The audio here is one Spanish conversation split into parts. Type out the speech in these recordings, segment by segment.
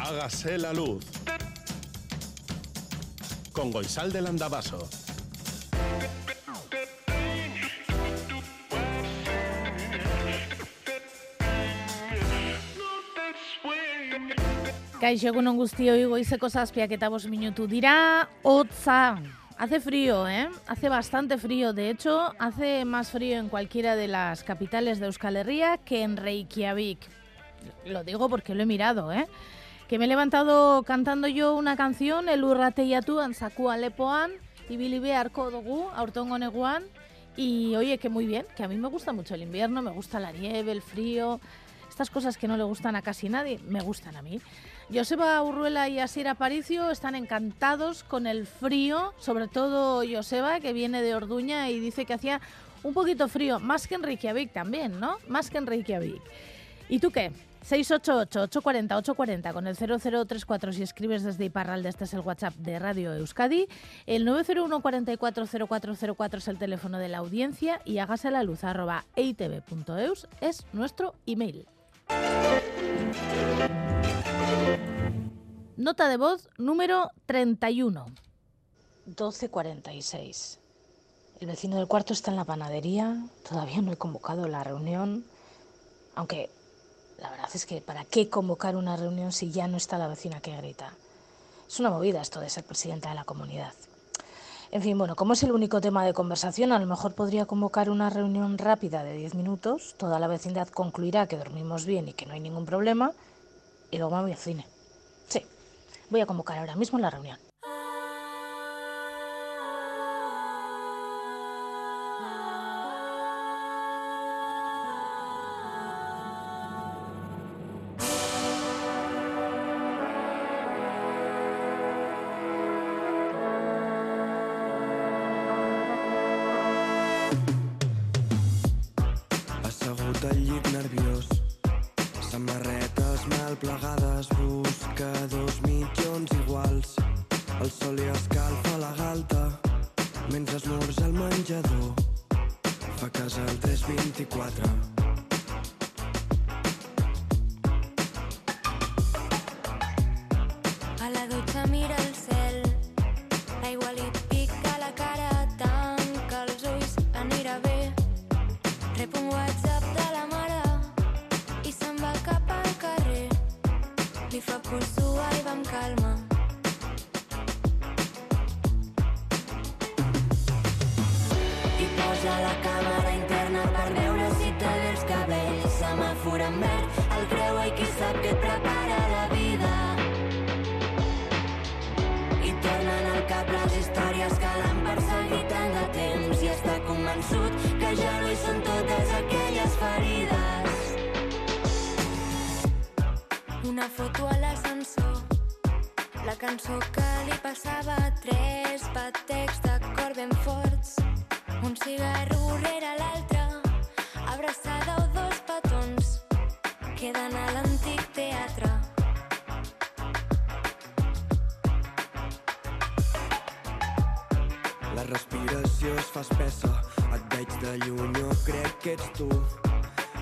Hágase la luz. Con Goisal del Andabaso. Kaixo egunon guztioi goizeko zazpiak eta minutu dira, hotza. Hace frío, ¿eh? Hace bastante frío. De hecho, hace más frío en cualquiera de las capitales de Euskal Herria que en Reykjavik. Lo digo porque lo he mirado, ¿eh? Que me he levantado cantando yo una canción, el urrateiatuan saku alepoan, ibili beharko dugu, aurtongo neguan, y oye, que muy bien, que a mí me gusta mucho el invierno, me gusta la nieve, el frío, estas cosas que no le gustan a casi nadie, me gustan a mí. Joseba Urruela y Asier Aparicio están encantados con el frío, sobre todo Joseba, que viene de Orduña y dice que hacía un poquito frío, más que en Reykjavik también, ¿no? Más que en Reykjavik. ¿Y tú qué? 688-840-840 con el 0034 si escribes desde Iparralde, este es el WhatsApp de Radio Euskadi. El 901 440404 es el teléfono de la audiencia y hágase la luz arroba eitv.eus es nuestro email. Nota de voz número 31. 12.46. El vecino del cuarto está en la panadería. Todavía no he convocado la reunión. Aunque la verdad es que ¿para qué convocar una reunión si ya no está la vecina que grita? Es una movida esto de ser presidenta de la comunidad. En fin, bueno, como es el único tema de conversación, a lo mejor podría convocar una reunión rápida de 10 minutos. Toda la vecindad concluirá que dormimos bien y que no hay ningún problema. Y luego me voy al cine. Sí, voy a convocar ahora mismo la reunión. Fa espessa, et veig de lluny, jo crec que ets tu.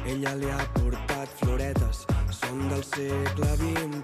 Ella li ha portat floretes, són del segle XXI.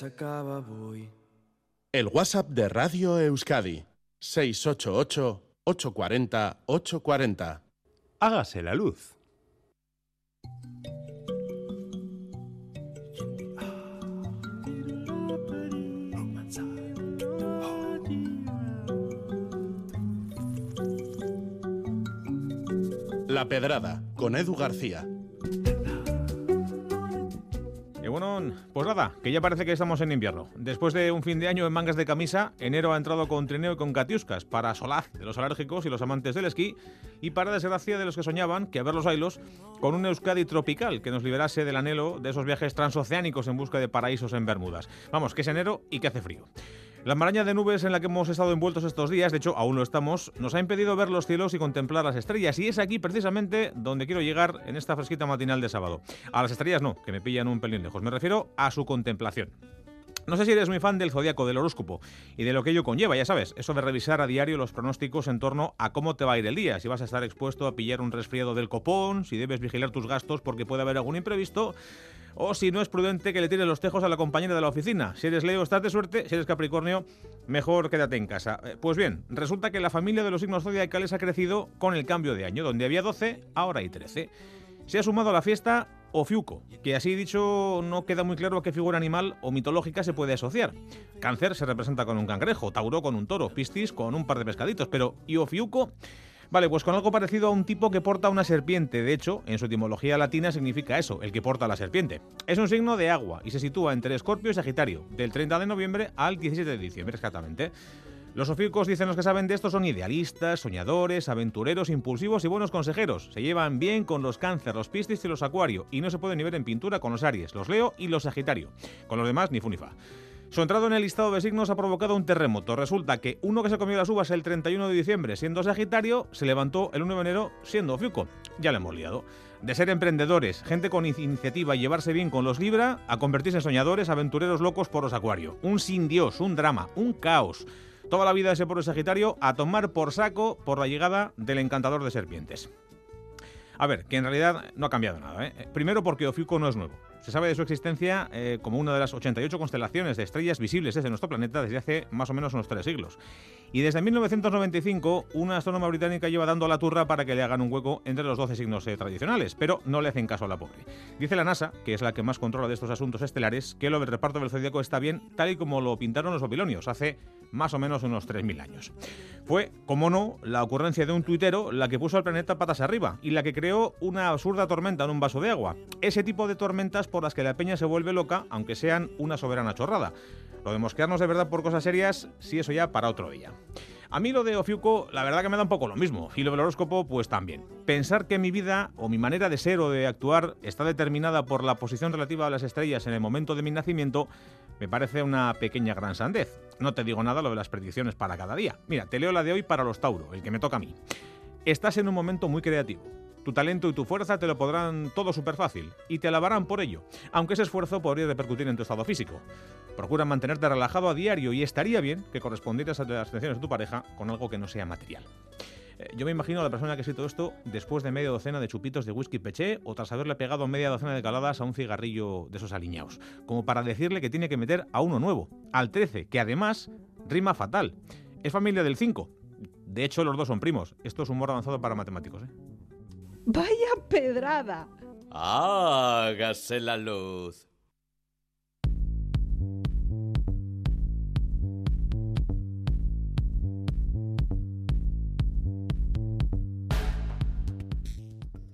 Res s'acaba avui. El WhatsApp de Radio Euskadi. 688-840-840. Hágase la luz. La Pedrada, con Edu García. Pues nada, que ya parece que estamos en invierno. Después de un fin de año en mangas de camisa, enero ha entrado con trineo y con catiuscas, para solaz de los alérgicos y los amantes del esquí, y para desgracia de los que soñaban, que a ver los ailos, con un Euskadi tropical que nos liberase del anhelo de esos viajes transoceánicos en busca de paraísos en Bermudas. Vamos, que es enero y que hace frío. La maraña de nubes en la que hemos estado envueltos estos días, de hecho aún lo estamos, nos ha impedido ver los cielos y contemplar las estrellas. Y es aquí precisamente donde quiero llegar en esta fresquita matinal de sábado. A las estrellas no, que me pillan un pelín lejos. Me refiero a su contemplación. No sé si eres muy fan del zodiaco, del horóscopo y de lo que ello conlleva, ya sabes, eso de revisar a diario los pronósticos en torno a cómo te va a ir el día, si vas a estar expuesto a pillar un resfriado del copón, si debes vigilar tus gastos porque puede haber algún imprevisto, o si no es prudente que le tires los tejos a la compañera de la oficina. Si eres Leo, estás de suerte, si eres Capricornio, mejor quédate en casa. Eh, Pues bien, resulta que la familia de los signos zodiacales ha crecido con el cambio de año, donde había 12, ahora hay 13. Se ha sumado a la fiesta Ofiuco, que así dicho no queda muy claro a qué figura animal o mitológica se puede asociar. Cáncer se representa con un cangrejo, Tauro con un toro, Piscis con un par de pescaditos, pero ¿y? Vale, pues con algo parecido a un tipo que porta una serpiente. De hecho, en su etimología latina significa eso, el que porta la serpiente. Es un signo de agua y se sitúa entre Escorpio y Sagitario, del 30 de noviembre al 17 de diciembre exactamente. Los sofílicos dicen los que saben de esto son idealistas, soñadores, aventureros, impulsivos y buenos consejeros. Se llevan bien con los cáncer, los piscis y los acuario y no se pueden ni ver en pintura con los aries, los leo y los sagitario. Con los demás ni funifa. Su entrada en el listado de signos ha provocado un terremoto. Resulta que uno que se comió las uvas el 31 de diciembre siendo Sagitario se levantó el 1 de enero siendo Fiuco. Ya le hemos liado. De ser emprendedores, gente con iniciativa y llevarse bien con los Libra, a convertirse en soñadores, aventureros locos por los Acuario. Un sin Dios, un drama, un caos. Toda la vida de ese pobre Sagitario a tomar por saco por la llegada del encantador de serpientes. A ver, que en realidad no ha cambiado nada. ¿eh? Primero porque Ofiuco no es nuevo. Se sabe de su existencia eh, como una de las 88 constelaciones de estrellas visibles desde nuestro planeta desde hace más o menos unos tres siglos. Y desde 1995, una astrónoma británica lleva dando la turra para que le hagan un hueco entre los 12 signos eh, tradicionales, pero no le hacen caso a la pobre. Dice la NASA, que es la que más controla de estos asuntos estelares, que lo del reparto del zodíaco está bien tal y como lo pintaron los babilonios hace más o menos unos 3.000 años. Fue, como no, la ocurrencia de un tuitero la que puso al planeta patas arriba y la que creó una absurda tormenta en un vaso de agua. Ese tipo de tormentas por las que la peña se vuelve loca, aunque sean una soberana chorrada. Lo de mosquearnos de verdad por cosas serias, sí, eso ya para otro día. A mí lo de Ofiuco, la verdad que me da un poco lo mismo. Y lo del horóscopo, pues también. Pensar que mi vida o mi manera de ser o de actuar está determinada por la posición relativa a las estrellas en el momento de mi nacimiento, me parece una pequeña gran sandez. No te digo nada lo de las predicciones para cada día. Mira, te leo la de hoy para los Tauro, el que me toca a mí. Estás en un momento muy creativo. Tu talento y tu fuerza te lo podrán todo súper fácil y te alabarán por ello, aunque ese esfuerzo podría repercutir en tu estado físico. Procura mantenerte relajado a diario y estaría bien que correspondieras a las atenciones de tu pareja con algo que no sea material. Eh, Yo me imagino a la persona que ha escrito esto después de media docena de chupitos de whisky peché o tras haberle pegado media docena de caladas a un cigarrillo de esos aliñados, como para decirle que tiene que meter a uno nuevo, al 13, que además rima fatal. Es familia del 5. De hecho, los dos son primos. Esto es humor avanzado para matemáticos, ¿eh? Vaya pedrada. Hágase la luz.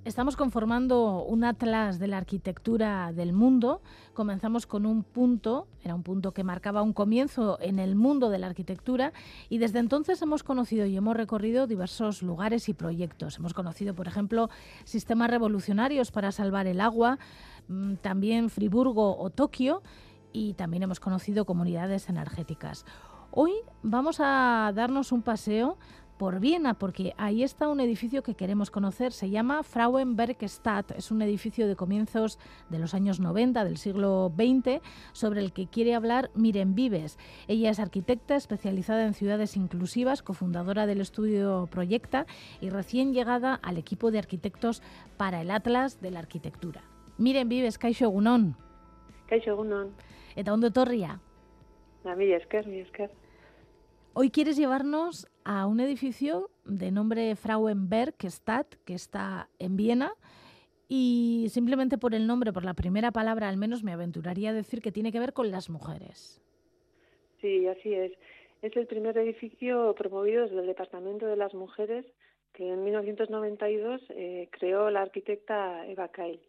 Estamos conformando un atlas de la arquitectura del mundo. Comenzamos con un punto, era un punto que marcaba un comienzo en el mundo de la arquitectura y desde entonces hemos conocido y hemos recorrido diversos lugares y proyectos. Hemos conocido, por ejemplo, sistemas revolucionarios para salvar el agua, mm, también Friburgo o Tokio y también hemos conocido comunidades energéticas. Hoy vamos a darnos un paseo por Viena, porque ahí está un edificio que queremos conocer. Se llama Frauenbergstadt. Es un edificio de comienzos de los años 90 del siglo XX sobre el que quiere hablar Miren Vives. Ella es arquitecta especializada en ciudades inclusivas, cofundadora del estudio Proyecta y recién llegada al equipo de arquitectos para el Atlas de la Arquitectura. Miren Vives, Kaixo Egunon. Kaixo egunon. Eta ondo etorria. A mi esker, mi esker. Hoy quieres llevarnos a un edificio de nombre Frauenberg Stadt, que está en Viena, y simplemente por el nombre, por la primera palabra, al menos me aventuraría a decir que tiene que ver con las mujeres. Sí, así es. Es el primer edificio promovido desde el Departamento de las Mujeres que en 1992 eh, creó la arquitecta Eva Kail.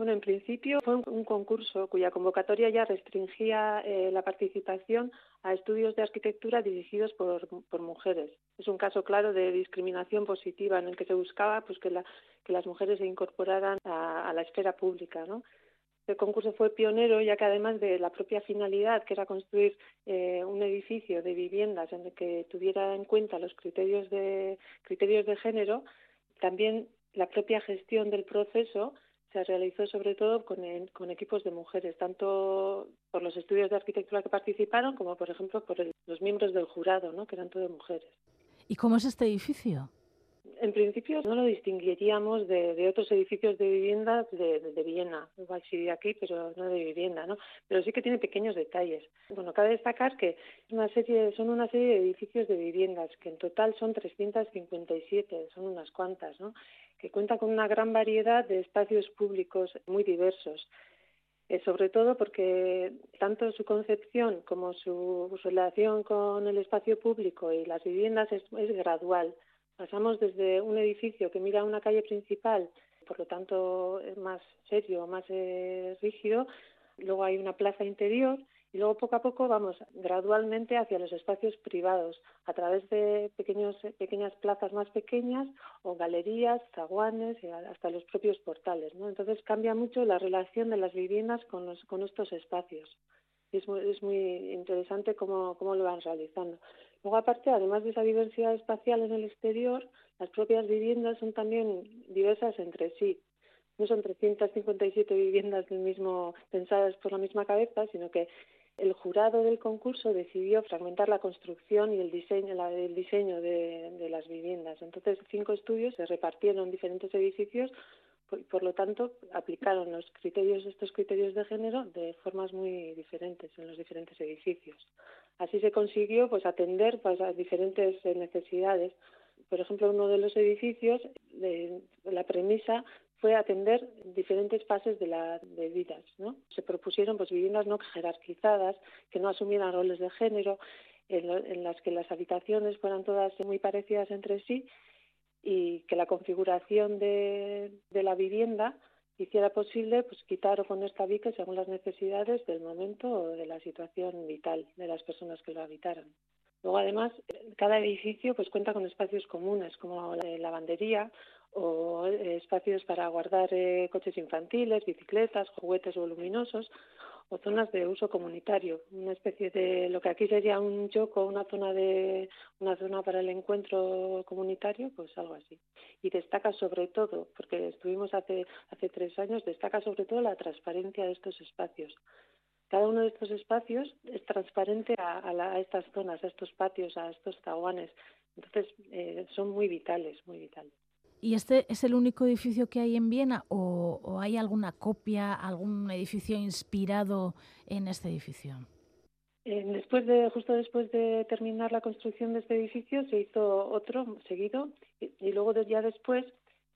Bueno, en principio fue un, concurso cuya convocatoria ya restringía eh, la participación a estudios de arquitectura dirigidos por, mujeres. Es un caso claro de discriminación positiva en el que se buscaba pues, que, las mujeres se incorporaran a, la esfera pública. Este concurso fue pionero ya que además de la propia finalidad, que era construir eh, un edificio de viviendas en el que tuviera en cuenta los criterios de, criterios de género, también la propia gestión del proceso se realizó sobre todo con, con equipos de mujeres, tanto por los estudios de arquitectura que participaron como, por ejemplo, por los miembros del jurado, ¿no? que eran todos mujeres. ¿Y cómo es este edificio? En principio no lo distinguiríamos de, otros edificios de viviendas de, Viena, igual sí de aquí, pero no de vivienda, ¿no? Pero sí que tiene pequeños detalles. Bueno, cabe destacar que una serie, son una serie de edificios de viviendas, que en total son 357, son unas cuantas, ¿no? Que cuenta con una gran variedad de espacios públicos muy diversos. Eh, sobre todo porque tanto su concepción como su, relación con el espacio público y las viviendas es gradual. Pasamos desde un edificio que mira una calle principal, por lo tanto es más serio, más eh, rígido, luego hay una plaza interior y luego poco a poco vamos gradualmente hacia los espacios privados a través de pequeños, pequeñas plazas más pequeñas o galerías, zaguanes y hasta los propios portales. ¿no? Entonces cambia mucho la relación de las viviendas con, los, con estos espacios. Y es muy, es muy interesante cómo, cómo lo van realizando. Luego, aparte, además de esa diversidad espacial en el exterior, las propias viviendas son también diversas entre sí. No son 357 viviendas del mismo, pensadas por la misma cabeza, sino que el jurado del concurso decidió fragmentar la construcción y el diseño, el diseño de, de las viviendas. Entonces, cinco estudios se repartieron en diferentes edificios por lo tanto, aplicaron los criterios, estos criterios de género de formas muy diferentes en los diferentes edificios. Así se consiguió pues atender pues, a diferentes necesidades. Por ejemplo, uno de los edificios, la premisa fue atender diferentes fases de las de vidas. ¿no? Se propusieron pues, viviendas no jerarquizadas, que no asumieran roles de género, en las que las habitaciones fueran todas muy parecidas entre sí y que la configuración de, la vivienda hiciera posible pues quitar o poner tabiques según las necesidades del momento o de la situación vital de las personas que lo habitaran. Luego, además, cada edificio pues cuenta con espacios comunes como la lavandería o espacios para guardar eh, coches infantiles, bicicletas, juguetes voluminosos o zonas de uso comunitario, una especie de lo que aquí sería un choco, una zona de una zona para el encuentro comunitario, pues algo así. Y destaca sobre todo, porque estuvimos hace hace tres años, destaca sobre todo la transparencia de estos espacios. Cada uno de estos espacios es transparente a, estas zonas, a estos patios, a estos zaguanes. Entonces eh, son muy vitales, muy vitales. ¿Y este es el único edificio que hay en Viena o, hay alguna copia, algún edificio inspirado en este edificio? Eh, después de, justo después de terminar la construcción de este edificio se hizo otro seguido y, luego ya después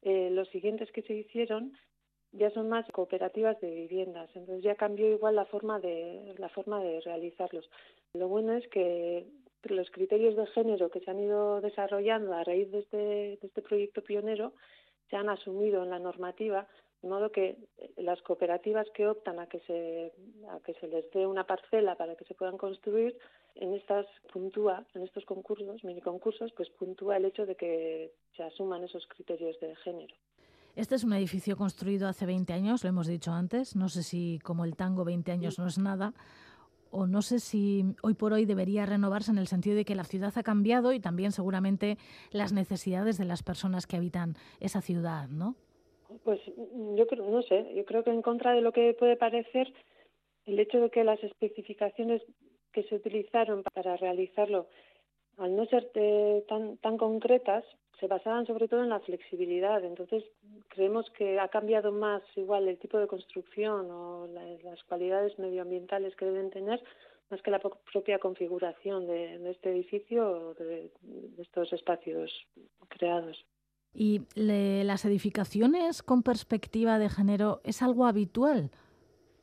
eh, los siguientes que se hicieron ya son más cooperativas de viviendas, entonces ya cambió igual la forma de la forma de realizarlos. Lo bueno es que los criterios de género que se han ido desarrollando a raíz de este, de este proyecto pionero se han asumido en la normativa, de modo que las cooperativas que optan a que se, a que se les dé una parcela para que se puedan construir, en estas puntúa, en estos concursos, mini concursos, pues puntúa el hecho de que se asuman esos criterios de género. Este es un edificio construido hace 20 años, lo hemos dicho antes. No sé si como el tango 20 años no es nada, o no sé si hoy por hoy debería renovarse en el sentido de que la ciudad ha cambiado y también seguramente las necesidades de las personas que habitan esa ciudad, ¿no? Pues yo creo, no sé, yo creo que en contra de lo que puede parecer, el hecho de que las especificaciones que se utilizaron para realizarlo, al no ser tan, tan concretas, se basaban sobre todo en la flexibilidad. Entonces, creemos que ha cambiado más igual el tipo de construcción o las cualidades medioambientales que deben tener más que la propia configuración de, este edificio o de, estos espacios creados. ¿Y las edificaciones con perspectiva de género es algo habitual?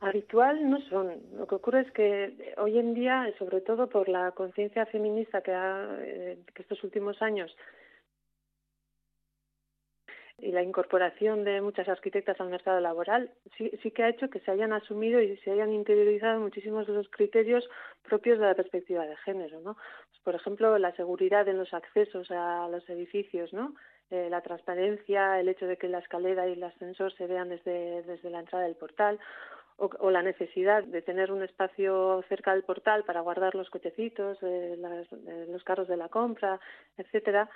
Habitual no son. Lo que ocurre es que hoy en día, sobre todo por la conciencia feminista que, ha, eh, que estos últimos años y la incorporación de muchas arquitectas al mercado laboral sí, sí que ha hecho que se hayan asumido y se hayan interiorizado muchísimos de los criterios propios de la perspectiva de género, ¿no? Pues, por ejemplo, la seguridad en los accesos a los edificios, ¿no? Eh, la transparencia, el hecho de que la escalera y el ascensor se vean desde, desde la entrada del portal, o, la necesidad de tener un espacio cerca del portal para guardar los cochecitos, eh, las, eh, los carros de la compra, etcétera,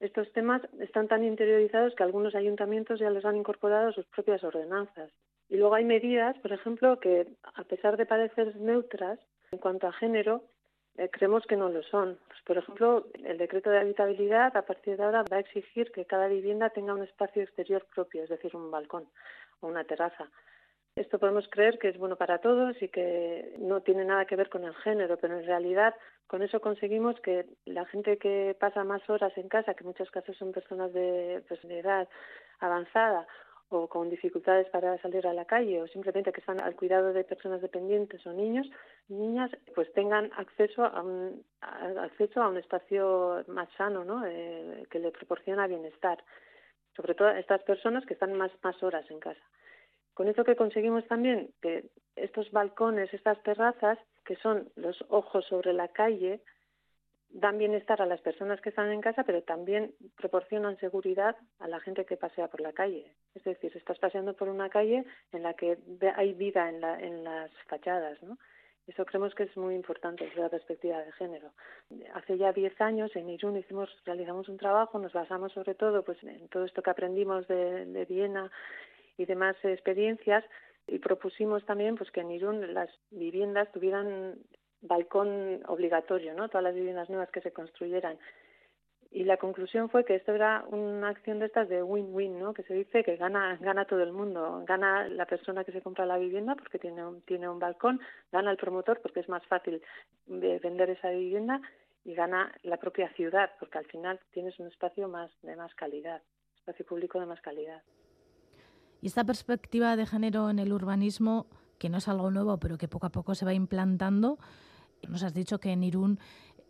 estos temas están tan interiorizados que algunos ayuntamientos ya los han incorporado a sus propias ordenanzas. Y luego hay medidas, por ejemplo, que a pesar de parecer neutras en cuanto a género, eh, creemos que no lo son. Pues, por ejemplo, el decreto de habitabilidad a partir de ahora va a exigir que cada vivienda tenga un espacio exterior propio, es decir, un balcón o una terraza. Esto podemos creer que es bueno para todos y que no tiene nada que ver con el género, pero en realidad con eso conseguimos que la gente que pasa más horas en casa, que en muchos casos son personas de, pues, edad avanzada o con dificultades para salir a la calle o simplemente que están al cuidado de personas dependientes o niños niñas pues tengan acceso a un acceso a un espacio más sano ¿no? Eh, que le proporciona bienestar sobre todo a estas personas que están más más horas en casa con eso que conseguimos también que estos balcones, estas terrazas, que son los ojos sobre la calle, dan bienestar a las personas que están en casa, pero también proporcionan seguridad a la gente que pasea por la calle. Es decir, estás paseando por una calle en la que hay vida en, la, en las fachadas, ¿no? Eso creemos que es muy importante desde la perspectiva de género. Hace ya diez años en Irún hicimos, realizamos un trabajo, nos basamos sobre todo pues, en todo esto que aprendimos de, de Viena y demás experiencias y propusimos también pues que en Irún las viviendas tuvieran balcón obligatorio, ¿no? Todas las viviendas nuevas que se construyeran. Y la conclusión fue que esto era una acción de estas de win-win, ¿no? Que se dice que gana gana todo el mundo, gana la persona que se compra la vivienda porque tiene un, tiene un balcón, gana el promotor porque es más fácil vender esa vivienda y gana la propia ciudad porque al final tienes un espacio más de más calidad, espacio público de más calidad. Y esta perspectiva de género en el urbanismo, que no es algo nuevo, pero que poco a poco se va implantando, nos has dicho que en Irún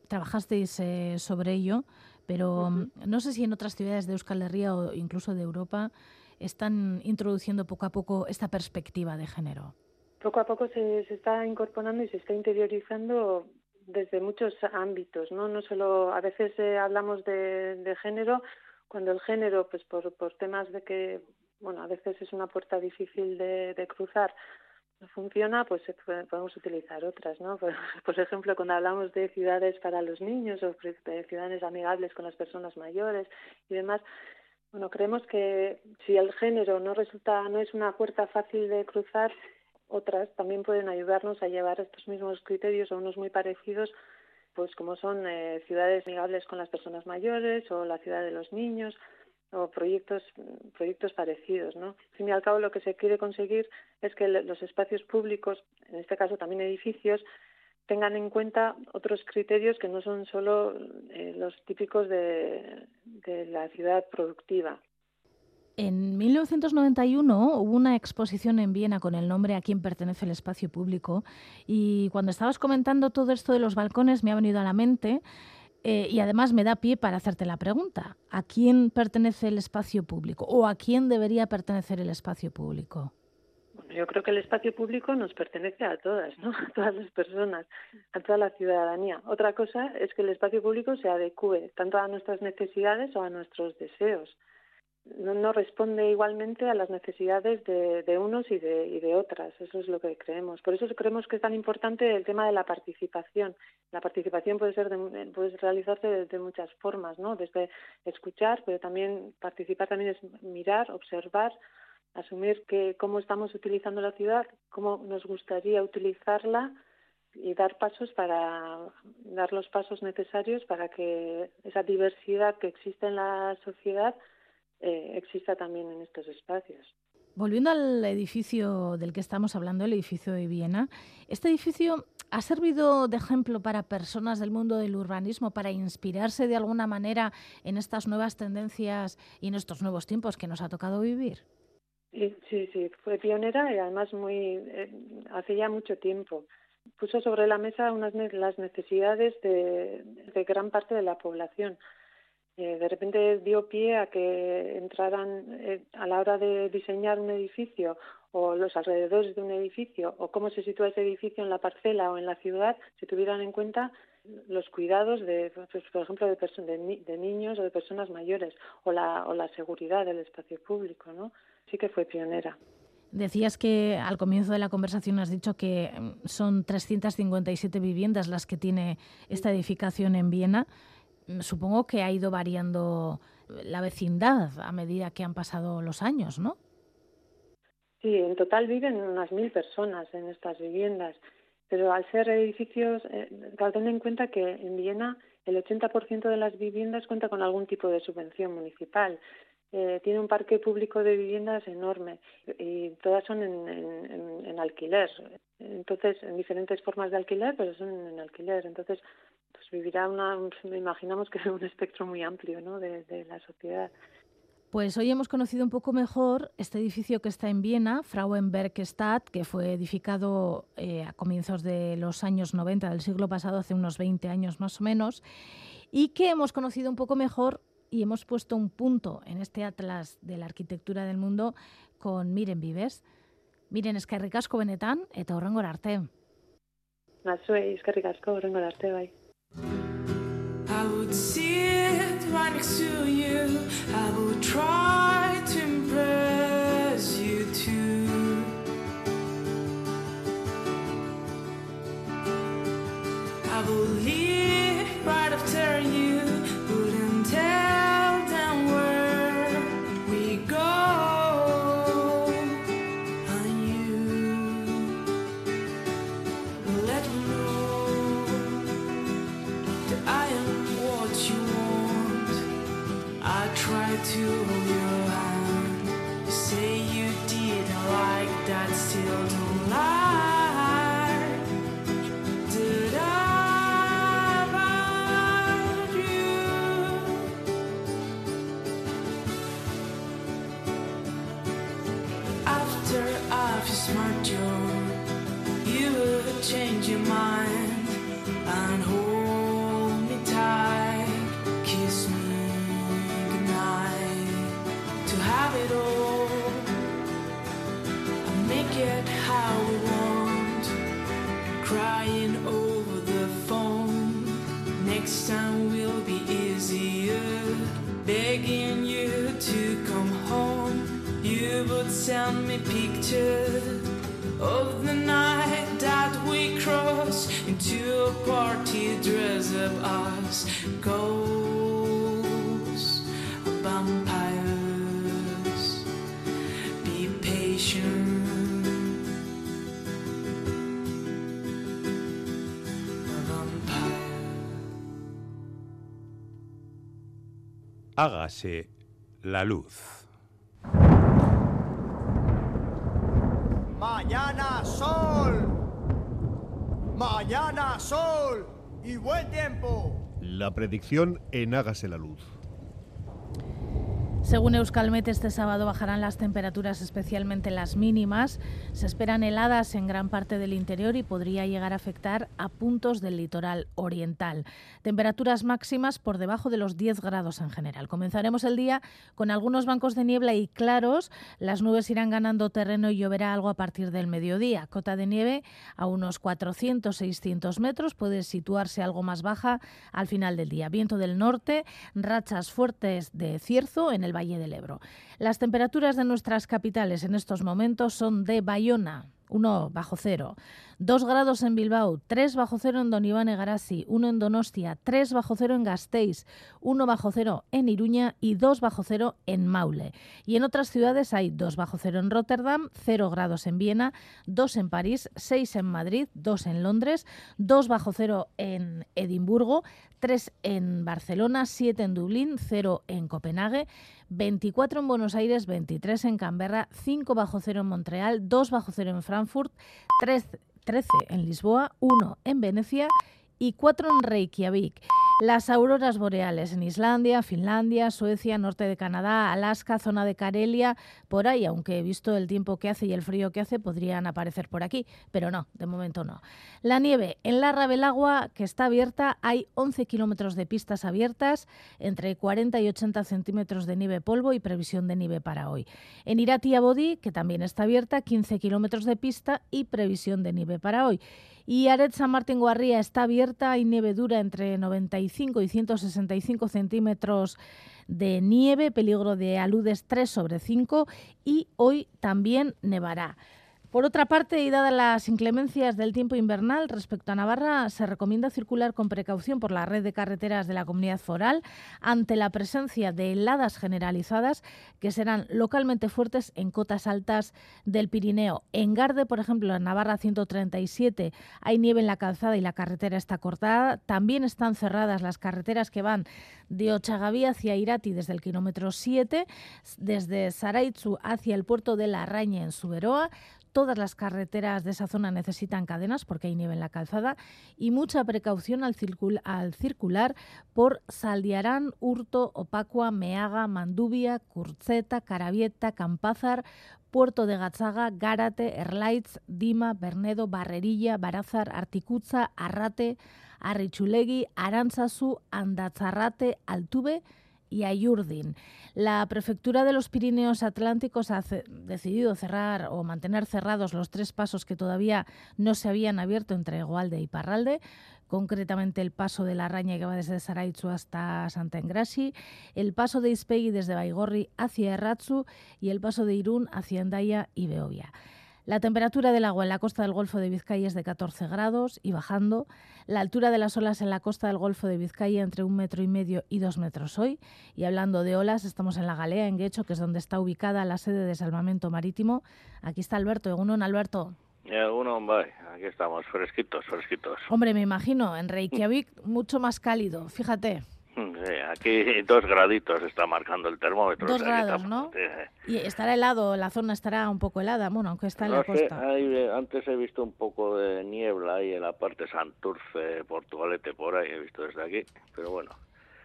trabajasteis eh, sobre ello, pero mm, no sé si en otras ciudades de Euskal Herria o incluso de Europa están introduciendo poco a poco esta perspectiva de género. Poco a poco se, se está incorporando y se está interiorizando desde muchos ámbitos, ¿no? No solo a veces eh, hablamos de, de, género cuando el género, pues por, por temas de que bueno, a veces es una puerta difícil de, cruzar, no funciona, pues podemos utilizar otras, ¿no? Por, por, ejemplo, cuando hablamos de ciudades para los niños o de ciudades amigables con las personas mayores y demás, bueno, creemos que si el género no resulta, no es una puerta fácil de cruzar, otras también pueden ayudarnos a llevar estos mismos criterios o unos muy parecidos, pues como son eh, ciudades amigables con las personas mayores o la ciudad de los niños, o proyectos proyectos parecidos no al fin y al cabo lo que se quiere conseguir es que los espacios públicos en este caso también edificios tengan en cuenta otros criterios que no son solo eh, los típicos de, de la ciudad productiva. En 1991 hubo una exposición en Viena con el nombre A quién pertenece el espacio público y cuando estabas comentando todo esto de los balcones me ha venido a la mente eh, y además me da pie para hacerte la pregunta, ¿a quién pertenece el espacio público o a quién debería pertenecer el espacio público? yo creo que el espacio público nos pertenece a todas, ¿no? A todas las personas, a toda la ciudadanía. Otra cosa es que el espacio público se adecue tanto a nuestras necesidades o a nuestros deseos no, no, responde igualmente a las necesidades de, de unos y de, y de, otras. Eso es lo que creemos. Por eso creemos que es tan importante el tema de la participación. La participación puede ser de, puede realizarse de, muchas formas, ¿no? Desde escuchar, pero también participar también es mirar, observar, asumir que cómo estamos utilizando la ciudad, cómo nos gustaría utilizarla y dar pasos para dar los pasos necesarios para que esa diversidad que existe en la sociedad eh, exista también en estos espacios. Volviendo al edificio del que estamos hablando, el edificio de Viena, este edificio ha servido de ejemplo para personas del mundo del urbanismo para inspirarse de alguna manera en estas nuevas tendencias y en estos nuevos tiempos que nos ha tocado vivir. Sí, sí, fue pionera y además muy eh, hace ya mucho tiempo puso sobre la mesa unas las necesidades de, gran parte de la población. Eh, de repente dio pie a que entraran eh, a la hora de diseñar un edificio o los alrededores de un edificio o cómo se sitúa ese edificio en la parcela o en la ciudad, se tuvieran en cuenta los cuidados de, pues, por ejemplo, de, de, niños o de personas mayores o la, o la seguridad del espacio público, ¿no? Sí que fue pionera. Decías que al comienzo de la conversación has dicho que mm, son 357 viviendas las que tiene esta edificación en Viena. Mm, supongo que ha ido variando la vecindad a medida que han pasado los años, ¿no? Sí, en total viven unas mil personas en estas viviendas, pero al ser edificios, eh, ten en cuenta que en Viena el 80% de las viviendas cuenta con algún tipo de subvención municipal. Eh, tiene un parque público de viviendas enorme y todas son en, alquiler. Entonces, en diferentes formas de alquiler, pero son en alquiler. Entonces, pues vivirá una, imaginamos que un espectro muy amplio ¿no? de, la sociedad. Pues hoy hemos conocido un poco mejor este edificio que está en Viena, Frauenbergstadt, que fue edificado eh, a comienzos de los años 90 del siglo pasado, hace unos 20 años más o menos, y que hemos conocido un poco mejor y hemos puesto un punto en este atlas de la arquitectura del mundo con Miren Vives. Miren, eskerrik asko benetan eta horrengor arte. Nazuei, eskerrik asko horrengor arte bai. I would sit right next to you. I would try try to hold your hand. You say you didn't like that, still don't like. Hágase la luz. Mañana sol. Mañana sol y buen tiempo. La predicción en hágase la luz. Según Euskalmet, este sábado bajarán las temperaturas, especialmente las mínimas. Se esperan heladas en gran parte del interior y podría llegar a afectar a puntos del litoral oriental. Temperaturas máximas por debajo de los 10 grados en general. Comenzaremos el día con algunos bancos de niebla y claros. Las nubes irán ganando terreno y lloverá algo a partir del mediodía. Cota de nieve a unos 400-600 metros. Puede situarse algo más baja al final del día. Viento del norte, rachas fuertes de cierzo en el Valle del Ebro. Las temperaturas de nuestras capitales en estos momentos son de Bayona 1 bajo cero. 2 grados en Bilbao, 3 bajo cero en Don Iván Egarasi, 1 en Donostia, 3 bajo cero en Gasteiz, 1 bajo cero en Iruña y 2 bajo cero en Maule. Y en otras ciudades hay 2 bajo cero en Rotterdam, 0 grados en Viena, 2 en París, 6 en Madrid, 2 en Londres, 2 bajo cero en Edimburgo, 3 en Barcelona, 7 en Dublín, 0 en Copenhague, 24 en Buenos Aires, 23 en Canberra, 5 bajo cero en Montreal, 2 bajo cero en Frankfurt, 3, 13 en Lisboa, 1 en Venecia y 4 en Reykjavik. Las auroras boreales en Islandia, Finlandia, Suecia, norte de Canadá, Alaska, zona de Karelia, por ahí, aunque visto el tiempo que hace y el frío que hace, podrían aparecer por aquí, pero no, de momento no. La nieve en la Rabelagua, que está abierta, hay 11 kilómetros de pistas abiertas, entre 40 y 80 centímetros de nieve polvo y previsión de nieve para hoy. En Irati Abodi, que también está abierta, 15 kilómetros de pista y previsión de nieve para hoy. Y Aret San Martín Guarría está abierta, hay nieve dura entre 95 y 165 centímetros de nieve, peligro de aludes 3 sobre 5 y hoy también nevará. Por otra parte, y dadas las inclemencias del tiempo invernal respecto a Navarra, se recomienda circular con precaución por la red de carreteras de la comunidad foral ante la presencia de heladas generalizadas que serán localmente fuertes en cotas altas del Pirineo. En Garde, por ejemplo, en Navarra 137 hay nieve en la calzada y la carretera está cortada. También están cerradas las carreteras que van de Ochagaví hacia Irati desde el kilómetro 7, desde Saraitzu hacia el puerto de La Raña en Suberoa. Todas las carreteras de esa zona necesitan cadenas porque hay nieve en la calzada y mucha precaución al, al circular por Saldiarán, Hurto, Opacua, Meaga, Mandubia, Curceta, Carabieta, Campázar, Puerto de Gatzaga, Gárate, Erlaitz, Dima, Bernedo, Barrerilla, Barazar, Articuzza, Arrate, Arrichulegui, Arantzazu, Andatzarrate, Altuve y Ayurdin. La prefectura de los Pirineos Atlánticos ha decidido cerrar o mantener cerrados los tres pasos que todavía no se habían abierto entre Gualde y Parralde, concretamente el paso de la Raña que va desde Saraitzu hasta Santa Engrasi, el paso de Ispegui desde Baigorri hacia Erratzu y el paso de Irún hacia Endaya y Beovia. La temperatura del agua en la costa del Golfo de Vizcaya es de 14 grados y bajando. La altura de las olas en la costa del Golfo de Vizcaya entre un metro y medio y dos metros hoy. Y hablando de olas, estamos en la Galea, en Guecho, que es donde está ubicada la sede de salvamento marítimo. Aquí está Alberto. Egunon, Alberto. Egunon, bye. Aquí estamos, fresquitos, fresquitos. Hombre, me imagino, en Reykjavik mucho más cálido, fíjate. Sí, aquí dos graditos está marcando el termómetro. Dos grados, ¿no? Y estará helado, la zona estará un poco helada, bueno, aunque está en no la sé, costa. ahí, antes he visto un poco de niebla ahí en la parte Santurce, Portugalete, por ahí, he visto desde aquí, pero bueno.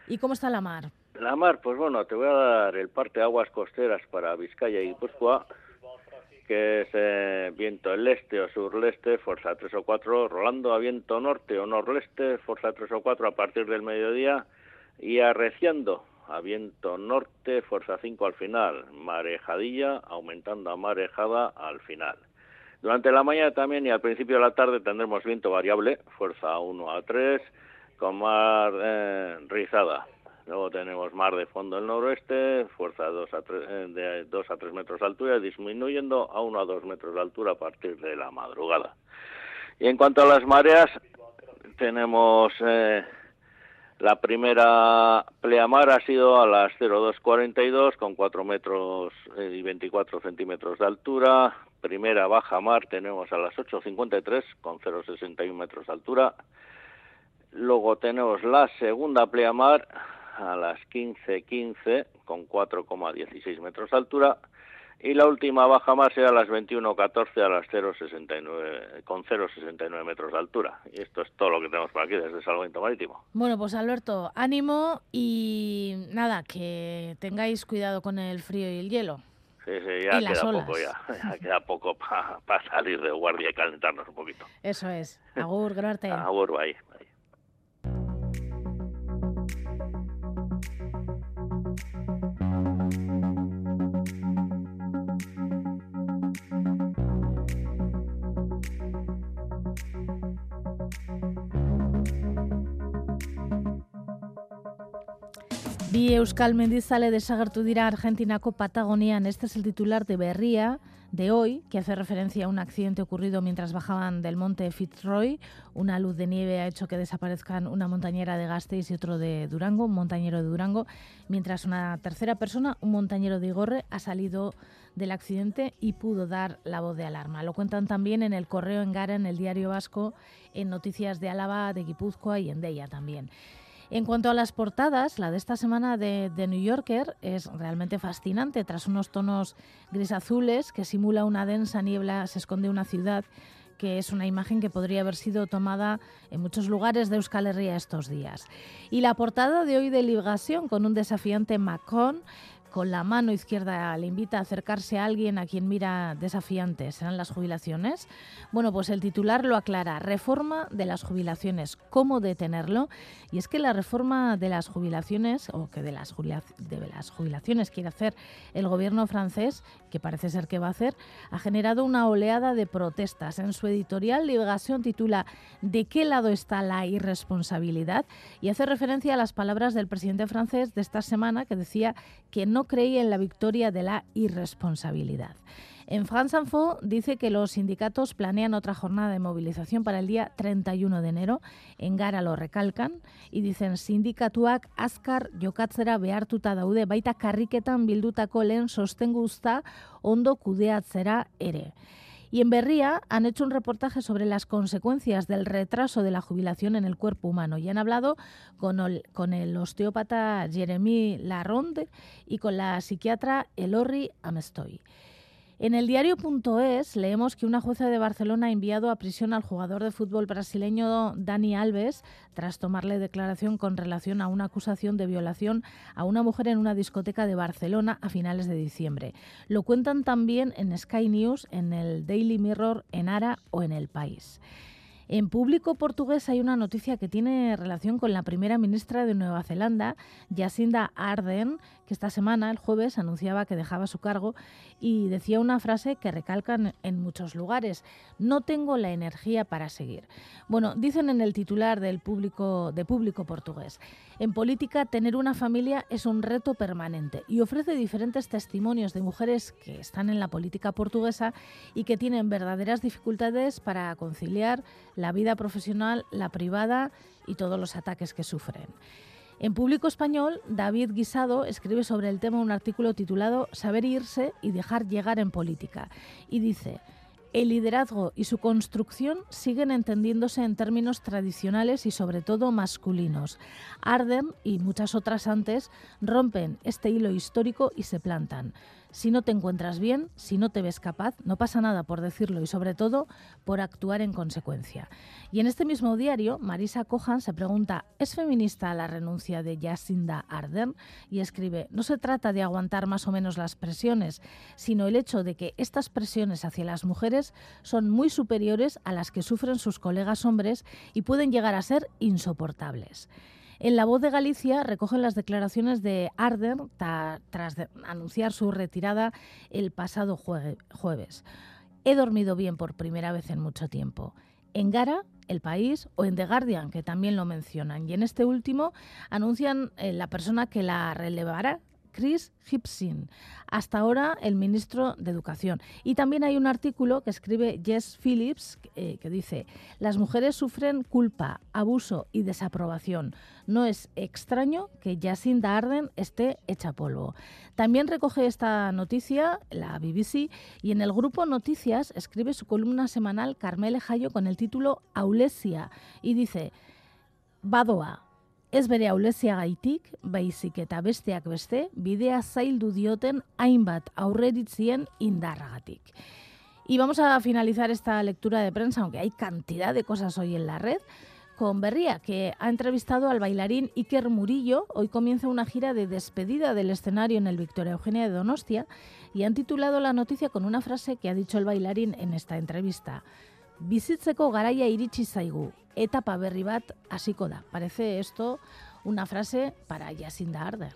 ¿Y cómo está la mar? La mar, pues bueno, te voy a dar el parte de aguas costeras para Vizcaya y Guipúzcoa, que es eh, viento del este o surleste, fuerza 3 o 4, rolando a viento norte o norleste, fuerza 3 o 4 a partir del mediodía, y arreciando a viento norte, fuerza 5 al final, marejadilla, aumentando a marejada al final. Durante la mañana también y al principio de la tarde tendremos viento variable, fuerza 1 a 3, con mar eh, rizada. Luego tenemos mar de fondo del noroeste, fuerza 2 a 3, eh, de 2 a 3 metros de altura, disminuyendo a 1 a 2 metros de altura a partir de la madrugada. Y en cuanto a las mareas, tenemos eh, la primera pleamar ha sido a las 0242 con 4 metros eh, y 24 centímetros de altura. Primera baja mar tenemos a las 8.53 con 0,61 metros de altura. Luego tenemos la segunda pleamar a las 15.15 con 4,16 metros de altura y la última baja más será a las 21.14 a las 0,69 con 0,69 metros de altura. Y esto es todo lo que tenemos por aquí desde Salvamento Marítimo. Bueno, pues Alberto, ánimo y nada, que tengáis cuidado con el frío y el hielo. Sí, sí, ya Y queda poco, ya, ya queda poco para salir de guardia y calentarnos un poquito. Eso es. Agur, Grarte. Agur, bye. Bi Euskal Mendizale desagertu dira Argentinako Patagonian. Este es el titular de Berría de hoy, que hace referencia a un accidente ocurrido mientras bajaban del monte Fitzroy. Una luz de nieve ha hecho que desaparezcan una montañera de Gasteiz y otro de Durango, un montañero de Durango, mientras una tercera persona, un montañero de Igorre, ha salido del accidente y pudo dar la voz de alarma. Lo cuentan también en el Correo en Gara, en el Diario Vasco, en Noticias de Álava, de Guipúzcoa y en Deia también. En cuanto a las portadas, la de esta semana de The New Yorker es realmente fascinante. Tras unos tonos gris-azules que simula una densa niebla, se esconde una ciudad que es una imagen que podría haber sido tomada en muchos lugares de Euskal Herria estos días. Y la portada de hoy de Liberación con un desafiante Macron con la mano izquierda le invita a acercarse a alguien a quien mira desafiante, serán las jubilaciones. Bueno, pues el titular lo aclara, reforma de las jubilaciones, ¿cómo detenerlo? Y es que la reforma de las jubilaciones, o que de las, jubilaciones quiere hacer el gobierno francés, que parece ser que va a hacer, ha generado una oleada de protestas. En su editorial, Liberación titula ¿De qué lado está la irresponsabilidad? y hace referencia a las palabras del presidente francés de esta semana que decía que no creía en la victoria de la irresponsabilidad. En France Info dice que los sindicatos planean otra jornada de movilización para el día 31 de enero. En Gara lo recalcan y dicen sindikatuak azkar jokatzera behartuta daude baita karriketan bildutako lehen sostengu ondo kudeatzera ere. Y en Berría han hecho un reportaje sobre las consecuencias del retraso de la jubilación en el cuerpo humano y han hablado con el, con osteópata Jeremy Larronde y con la psiquiatra Elorri Amestoy. En el diario.es leemos que una jueza de Barcelona ha enviado a prisión al jugador de fútbol brasileño Dani Alves tras tomarle declaración con relación a una acusación de violación a una mujer en una discoteca de Barcelona a finales de diciembre. Lo cuentan también en Sky News, en el Daily Mirror, en Ara o en El País. En público portugués hay una noticia que tiene relación con la primera ministra de Nueva Zelanda, Jacinda Ardern, que esta semana, el jueves, anunciaba que dejaba su cargo y decía una frase que recalcan en muchos lugares, no tengo la energía para seguir. Bueno, dicen en el titular del público, de público portugués, en política tener una familia es un reto permanente y ofrece diferentes testimonios de mujeres que están en la política portuguesa y que tienen verdaderas dificultades para conciliar la vida profesional, la privada y todos los ataques que sufren. En público español, David Guisado escribe sobre el tema un artículo titulado Saber irse y dejar llegar en política y dice, el liderazgo y su construcción siguen entendiéndose en términos tradicionales y sobre todo masculinos. Arden y muchas otras antes rompen este hilo histórico y se plantan. Si no te encuentras bien, si no te ves capaz, no pasa nada por decirlo y sobre todo por actuar en consecuencia. Y en este mismo diario, Marisa Cojan se pregunta, ¿es feminista la renuncia de Jacinda Ardern? Y escribe, no se trata de aguantar más o menos las presiones, sino el hecho de que estas presiones hacia las mujeres son muy superiores a las que sufren sus colegas hombres y pueden llegar a ser insoportables. En La Voz de Galicia recogen las declaraciones de Arder tras anunciar su retirada el pasado jueves. He dormido bien por primera vez en mucho tiempo. En Gara, El País o en The Guardian, que también lo mencionan. Y en este último anuncian eh, la persona que la relevará Chris Gibson, hasta ahora el ministro de Educación. Y también hay un artículo que escribe Jess Phillips eh, que dice, las mujeres sufren culpa, abuso y desaprobación. No es extraño que Jacinda Arden esté hecha polvo. También recoge esta noticia la BBC y en el grupo Noticias escribe su columna semanal Carmele Jayo con el título Aulesia y dice, Badoa, Ez bere gaitik, baizik eta besteak beste, bidea zaildu dioten hainbat aurreritzien indarragatik. Y vamos a finalizar esta lectura de prensa, aunque hay cantidad de cosas hoy en la red, con Berría, que ha entrevistado al bailarín Iker Murillo. Hoy comienza una gira de despedida del escenario en el Victoria Eugenia de Donostia y han titulado la noticia con una frase que ha dicho el bailarín en esta entrevista. Bizitzeko garaia iritsi zaigu, etapa berri bat hasiko da. Parece esto una frase para Jacinda Arder.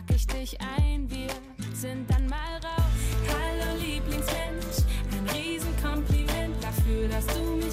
pack ich dich ein, wir sind dann mal raus. Hallo Lieblingsmensch, ein Riesenkompliment dafür, dass du mich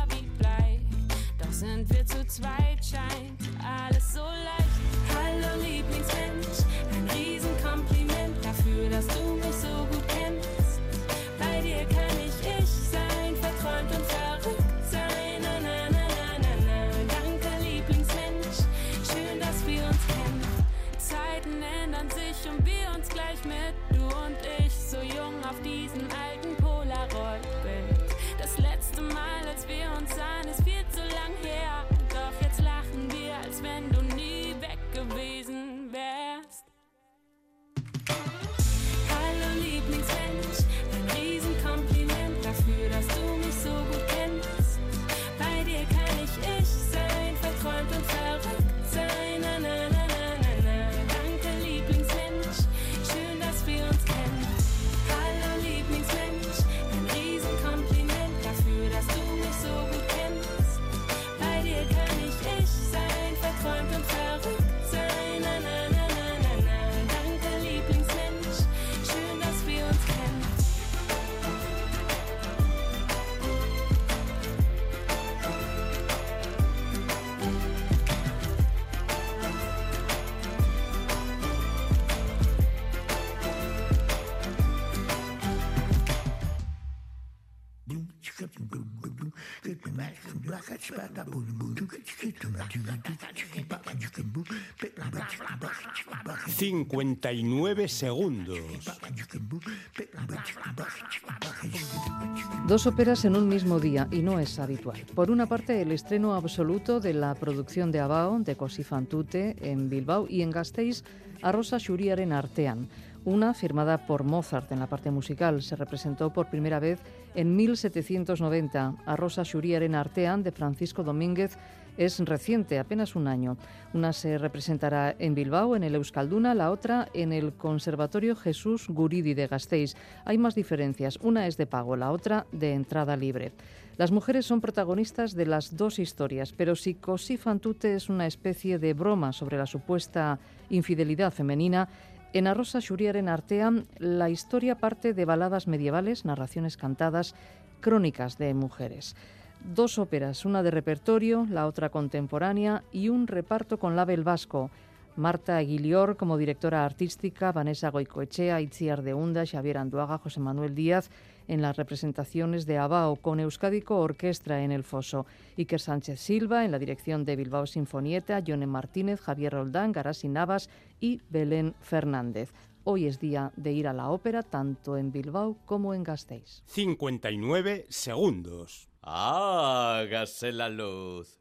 sind wir zu zweit, scheint alles so leicht. Hallo Lieblingsmensch, ein Riesenkompliment dafür, dass du mich so 59 segundos. Dos óperas en un mismo día y no es habitual. Por una parte, el estreno absoluto de la producción de Abao de Così fan en Bilbao y en Gasteiz a Rosa Xuriaren artean. Una firmada por Mozart en la parte musical. Se representó por primera vez en 1790. A Rosa Xuriaren Artean, de Francisco Domínguez, es reciente, apenas un año. Una se representará en Bilbao, en el Euskalduna, la otra en el Conservatorio Jesús Guridi de Gasteiz. Hay más diferencias. Una es de pago, la otra de entrada libre. Las mujeres son protagonistas de las dos historias, pero si Così fan tutte es una especie de broma sobre la supuesta infidelidad femenina, en A Rosa Xuriaren Artean la historia parte de baladas medievales, narraciones cantadas, crónicas de mujeres. Dos óperas, una de repertorio, la otra contemporánea y un reparto con label vasco. Marta Aguilior como directora artística, Vanessa Goicoechea, Itziar de Hunda, Xavier Anduaga, José Manuel Díaz en las representaciones de Abao, con Euskadico Orquestra en el foso, Iker Sánchez Silva en la dirección de Bilbao Sinfonieta, Yone Martínez, Javier Roldán, Garasi Navas y Belén Fernández. Hoy es día de ir a la ópera tanto en Bilbao como en Gasteiz. 59 segundos. Hágase la luz.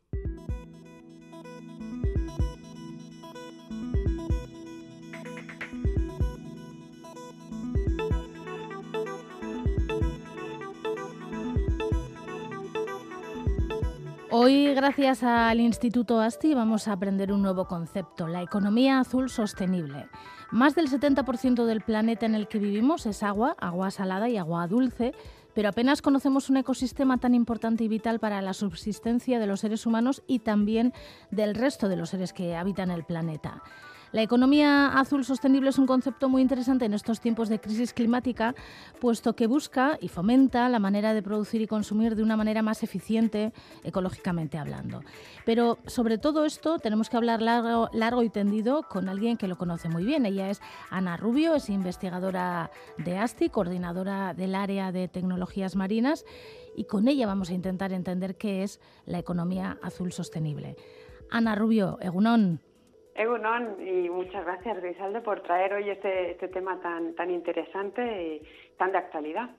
Hoy, gracias al Instituto ASTI, vamos a aprender un nuevo concepto, la economía azul sostenible. Más del 70% del planeta en el que vivimos es agua, agua salada y agua dulce. pero apenas conocemos un ecosistema tan importante y vital para la subsistencia de los seres humanos y también del resto de los seres que habitan el planeta. La economía azul sostenible es un concepto muy interesante en estos tiempos de crisis climática, puesto que busca y fomenta la manera de producir y consumir de una manera más eficiente, ecológicamente hablando. Pero sobre todo esto tenemos que hablar largo, y tendido con alguien que lo conoce muy bien. Ella es Ana Rubio, es investigadora de ASTI, coordinadora del área de tecnologías marinas, y con ella vamos a intentar entender qué es la economía azul sostenible. Ana Rubio, Egunon. Egunon, y muchas gracias, Grisalde, por traer hoy este, este tema tan, tan interesante y tan de actualidad.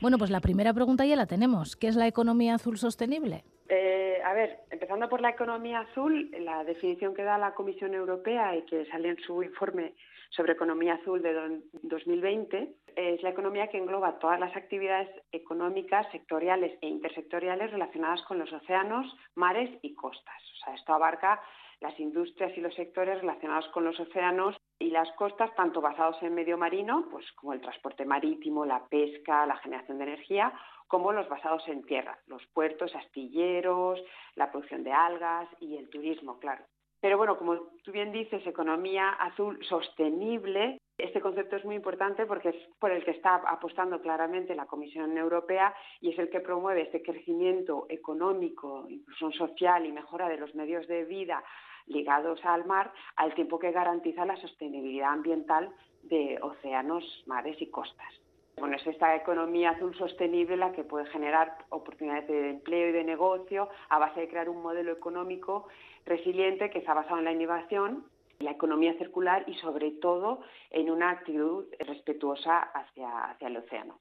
Bueno, pues la primera pregunta ya la tenemos. ¿Qué es la economía azul sostenible? Eh, a ver, empezando por la economía azul, la definición que da la Comisión Europea y que sale en su informe sobre economía azul de 2020 es la economía que engloba todas las actividades económicas, sectoriales e intersectoriales relacionadas con los océanos, mares y costas. O sea, esto abarca las industrias y los sectores relacionados con los océanos y las costas, tanto basados en medio marino, pues como el transporte marítimo, la pesca, la generación de energía, como los basados en tierra, los puertos, astilleros, la producción de algas y el turismo, claro. Pero bueno, como tú bien dices, economía azul sostenible, este concepto es muy importante porque es por el que está apostando claramente la Comisión Europea y es el que promueve este crecimiento económico, inclusión social y mejora de los medios de vida ligados al mar, al tiempo que garantiza la sostenibilidad ambiental de océanos, mares y costas. Bueno, es esta economía azul sostenible la que puede generar oportunidades de empleo y de negocio a base de crear un modelo económico resiliente que está basado en la innovación, la economía circular y sobre todo en una actitud respetuosa hacia, hacia el océano.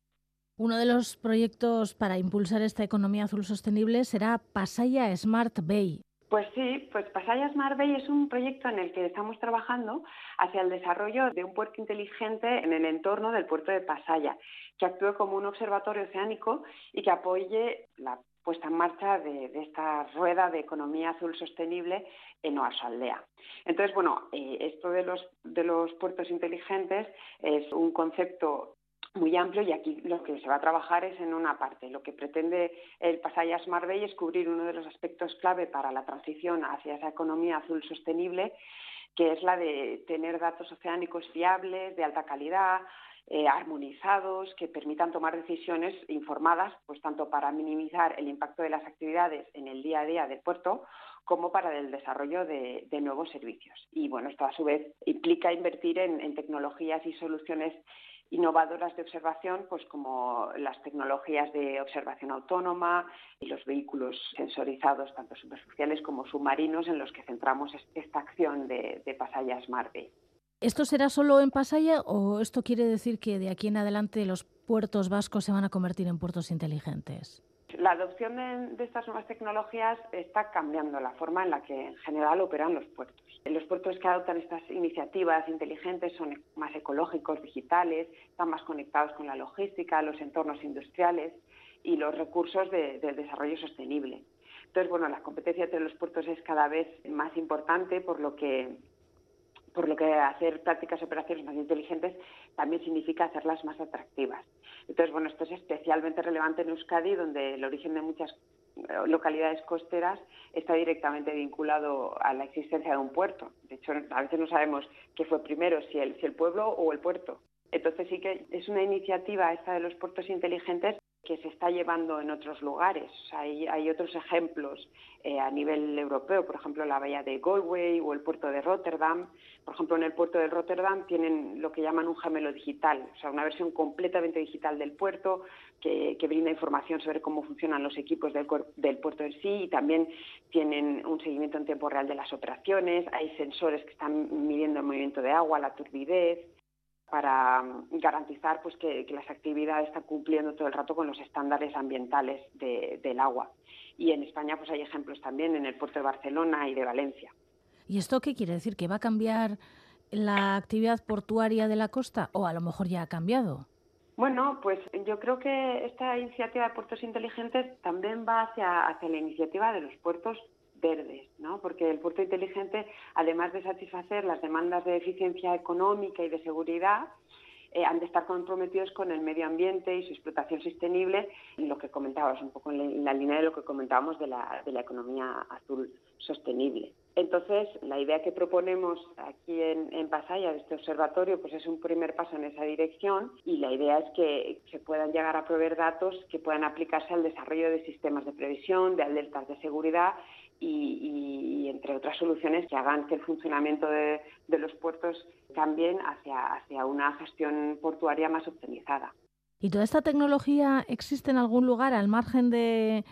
Uno de los proyectos para impulsar esta economía azul sostenible será Pasaya Smart Bay, pues sí, pues Pasaya Smart Bay es un proyecto en el que estamos trabajando hacia el desarrollo de un puerto inteligente en el entorno del puerto de Pasaya, que actúe como un observatorio oceánico y que apoye la puesta en marcha de, esta rueda de economía azul sostenible en Oasaldea. Entonces, bueno, eh, esto de los, de los puertos inteligentes es un concepto muy amplio y aquí lo que se va a trabajar es en una parte. Lo que pretende el Pasaya Smart Bay es cubrir uno de los aspectos clave para la transición hacia esa economía azul sostenible, que es la de tener datos oceánicos fiables, de alta calidad, eh, armonizados, que permitan tomar decisiones informadas, pues tanto para minimizar el impacto de las actividades en el día a día del puerto, como para el desarrollo de, nuevos servicios. Y bueno, esto a su vez implica invertir en tecnologías y soluciones innovadoras de observación, pues como las tecnologías de observación autónoma y los vehículos sensorizados, tanto superficiales como submarinos, en los que centramos esta acción de, de Pasaya Smart. ¿Esto será solo en Pasaya o esto quiere decir que de aquí en adelante los puertos vascos se van a convertir en puertos inteligentes? La adopción de, estas nuevas tecnologías está cambiando la forma en la que en general operan los puertos. Los puertos que adoptan estas iniciativas inteligentes son más ecológicos, digitales, están más conectados con la logística, los entornos industriales y los recursos del desarrollo sostenible. Entonces, bueno, la competencia entre los puertos es cada vez más importante, por lo que por lo que hacer prácticas operaciones más inteligentes también significa hacerlas más atractivas. Entonces, bueno, esto es especialmente relevante en Euskadi, donde el origen de muchas eh, localidades costeras está directamente vinculado a la existencia de un puerto. De hecho, a veces no sabemos qué fue primero, si el, si el pueblo o el puerto. Entonces sí que es una iniciativa esta de los puertos inteligentes que se está llevando en otros lugares. hay, hay, otros ejemplos eh, a nivel europeo, por ejemplo, la bahía de Galway o el puerto de Rotterdam. Por ejemplo, en el puerto de Rotterdam tienen lo que llaman un gemelo digital, o sea, una versión completamente digital del puerto que, brinda información sobre cómo funcionan los equipos del, del puerto en sí y también tienen un seguimiento en tiempo real de las operaciones. Hay sensores que están midiendo el movimiento de agua, la turbidez para mm, garantizar pues, que, las actividades están cumpliendo todo el rato con los estándares ambientales del agua. Y en España pues, hay ejemplos también en el puerto de Barcelona y de Valencia. ¿Y esto qué quiere decir? ¿Que va a cambiar la actividad portuaria de la costa o a lo mejor ya ha cambiado? Bueno, pues yo creo que esta iniciativa de puertos inteligentes también va hacia, hacia la iniciativa de los puertos verdes, ¿no? Porque el puerto inteligente, además de satisfacer las demandas de eficiencia económica y de seguridad, eh, han de estar comprometidos con el medio ambiente y su explotación sostenible, y lo que comentabas, un poco en la, línea de lo que comentábamos de la, de la economía azul sostenible. Entonces, la idea que proponemos aquí en, en Pasaya, de este observatorio, pues es un primer paso en esa dirección y la idea es que se puedan llegar a proveer datos que puedan aplicarse al desarrollo de sistemas de previsión, de alertas de seguridad y, entre otras soluciones que hagan que el funcionamiento de, los puertos cambien hacia, hacia una gestión portuaria más optimizada. ¿Y toda esta tecnología existe en algún lugar al margen de,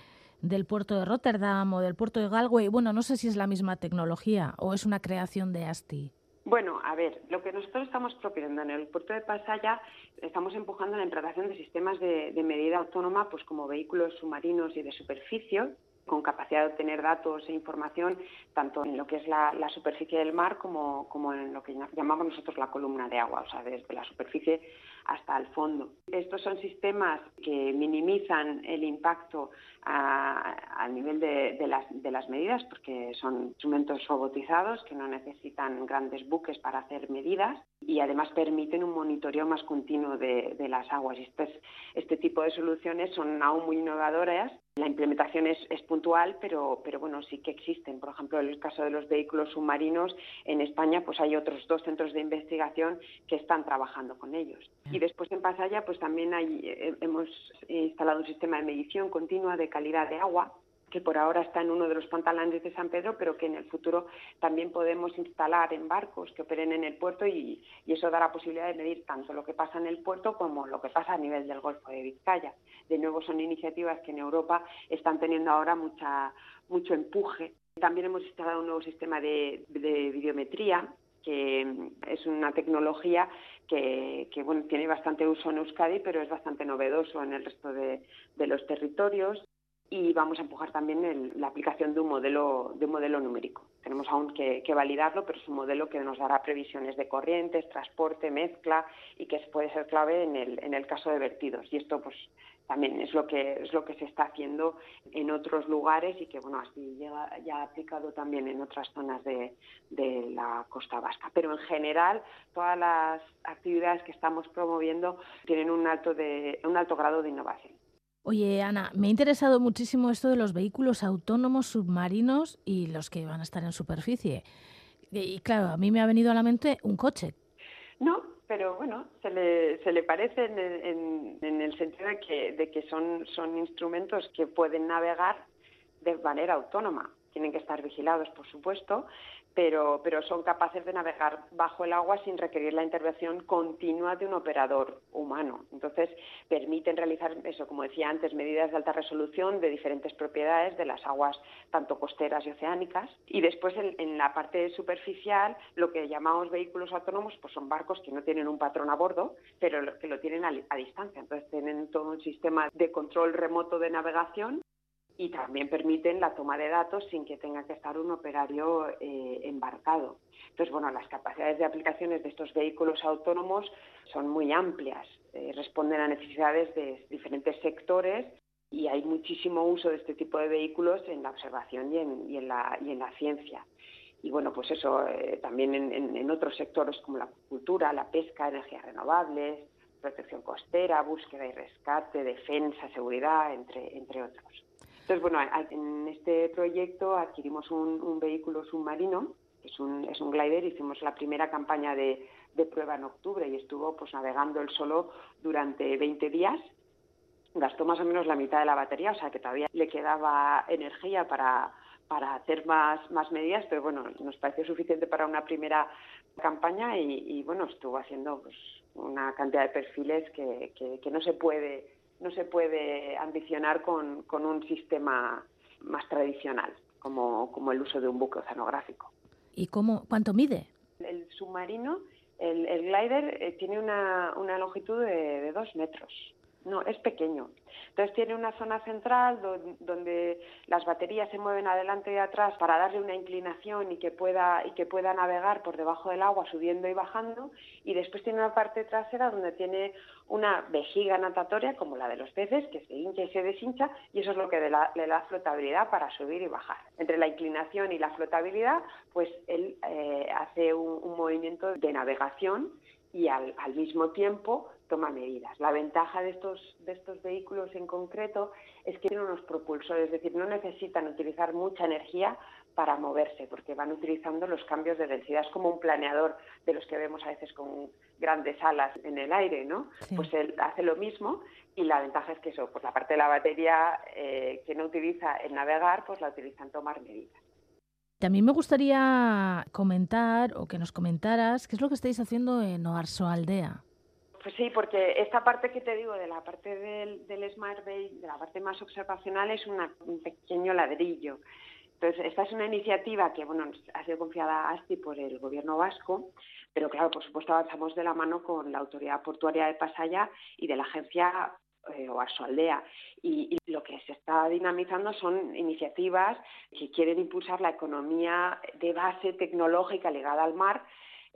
del puerto de Rotterdam o del puerto de Galway? Bueno, no sé si es la misma tecnología o es una creación de ASTI. Bueno, a ver, lo que nosotros estamos proponiendo en el puerto de Pasaya, estamos empujando la implantación de sistemas de, de medida autónoma, pues como vehículos submarinos y de superficie, con capacidad de obtener datos e información tanto en lo que es la, superficie del mar como, como, en lo que llamamos nosotros la columna de agua, o sea, desde la superficie hasta el fondo. Estos son sistemas que minimizan el impacto a, nivel de, las, de, las, medidas porque son instrumentos robotizados que no necesitan grandes buques para hacer medidas y además permiten un monitoreo más continuo de, las aguas. Este, este tipo de soluciones son aún muy innovadoras la implementación es, puntual, pero, pero bueno, sí que existen. Por ejemplo, en el caso de los vehículos submarinos, en España pues hay otros dos centros de investigación que están trabajando con ellos. Y después en Pasaya pues también hay, eh, hemos instalado un sistema de medición continua de calidad de agua que por ahora está en uno de los pantalanes de San Pedro, pero que en el futuro también podemos instalar en barcos que operen en el puerto y, eso da la posibilidad de medir tanto lo que pasa en el puerto como lo que pasa a nivel del Golfo de Vizcaya. De nuevo, son iniciativas que en Europa están teniendo ahora mucha, mucho empuje. También hemos instalado un nuevo sistema de, videometría que es una tecnología que, bueno, tiene bastante uso en Euskadi, pero es bastante novedoso en el resto de los territorios y vamos a empujar también la aplicación de un modelo de un modelo numérico. Tenemos aún que, validarlo, pero es un modelo que nos dará previsiones de corrientes, transporte, mezcla y que puede ser clave en el, en el caso de vertidos. Y esto pues también es lo que es lo que se está haciendo en otros lugares y que bueno así llega ya aplicado también en otras zonas de, de la costa vasca. Pero en general todas las actividades que estamos promoviendo tienen un alto de un alto grado de innovación. Oye, Ana, me ha interesado muchísimo esto de los vehículos autónomos submarinos y los que van a estar en superficie. Y claro, a mí me ha venido a la mente un coche. No, pero bueno, se le, se le parece en, en, el sentido de que, de que son, son instrumentos que pueden navegar de manera autónoma. Tienen que estar vigilados, por supuesto, pero, pero son capaces de navegar bajo el agua sin requerir la intervención continua de un operador humano. Entonces, permiten realizar eso, como decía antes, medidas de alta resolución de diferentes propiedades de las aguas, tanto costeras y oceánicas. Y después, en, la parte superficial, lo que llamamos vehículos autónomos, pues son barcos que no tienen un patrón a bordo, pero que lo tienen a distancia. Entonces, tienen todo un sistema de control remoto de navegación y también permiten la toma de datos sin que tenga que estar un operario eh, embarcado. Entonces, bueno, las capacidades de aplicaciones de estos vehículos autónomos son muy amplias, eh, responden a necesidades de diferentes sectores y hay muchísimo uso de este tipo de vehículos en la observación y en, y en, la, y en la ciencia. Y bueno, pues eso eh, también en, otros sectores como la cultura, la pesca, energías renovables, protección costera, búsqueda y rescate, defensa, seguridad, entre, entre otros. Entonces, bueno, en este proyecto adquirimos un, vehículo submarino, es un, es un glider, hicimos la primera campaña de, prueba en octubre y estuvo pues navegando él solo durante 20 días. Gastó más o menos la mitad de la batería, o sea que todavía le quedaba energía para, para hacer más, más medidas, pero bueno, nos pareció suficiente para una primera campaña y, bueno, estuvo haciendo pues, una cantidad de perfiles que, que no se puede no se puede ambicionar con, con un sistema más tradicional, como, como, el uso de un buque oceanográfico. ¿Y cómo, cuánto mide? El submarino, el, el glider, eh, tiene una, una longitud de, de dos metros. No, es pequeño. Entonces tiene una zona central donde las baterías se mueven adelante y atrás para darle una inclinación y que pueda y que pueda navegar por debajo del agua subiendo y bajando y después tiene una parte trasera donde tiene una vejiga natatoria como la de los peces que se hincha y se deshincha y eso es lo que le da, flotabilidad para subir y bajar. Entre la inclinación y la flotabilidad, pues él eh, hace un movimiento de navegación y al, al mismo tiempo toma medidas. La ventaja de estos, de estos vehículos en concreto es que tienen unos propulsores, es decir, no necesitan utilizar mucha energía para moverse, porque van utilizando los cambios de densidad. Es como un planeador de los que vemos a veces con grandes alas en el aire, ¿no? Pues él hace lo mismo y la ventaja es que eso, pues la parte de la batería eh, que no utiliza en navegar, pues la utiliza en tomar medidas. También me gustaría comentar o que nos comentaras qué es lo que estáis haciendo en Oarso Aldea. Pues sí, porque esta parte que te digo de la parte del, Smart Bay, de la parte más observacional, es un pequeño ladrillo. Entonces, esta es una iniciativa que bueno, ha sido confiada a ASTI por el gobierno vasco, pero claro, por supuesto avanzamos de la mano con la Autoridad Portuaria de Pasaya y de la agencia eh, o a su aldea. Y, lo que se está dinamizando son iniciativas que quieren impulsar la economía de base tecnológica ligada al mar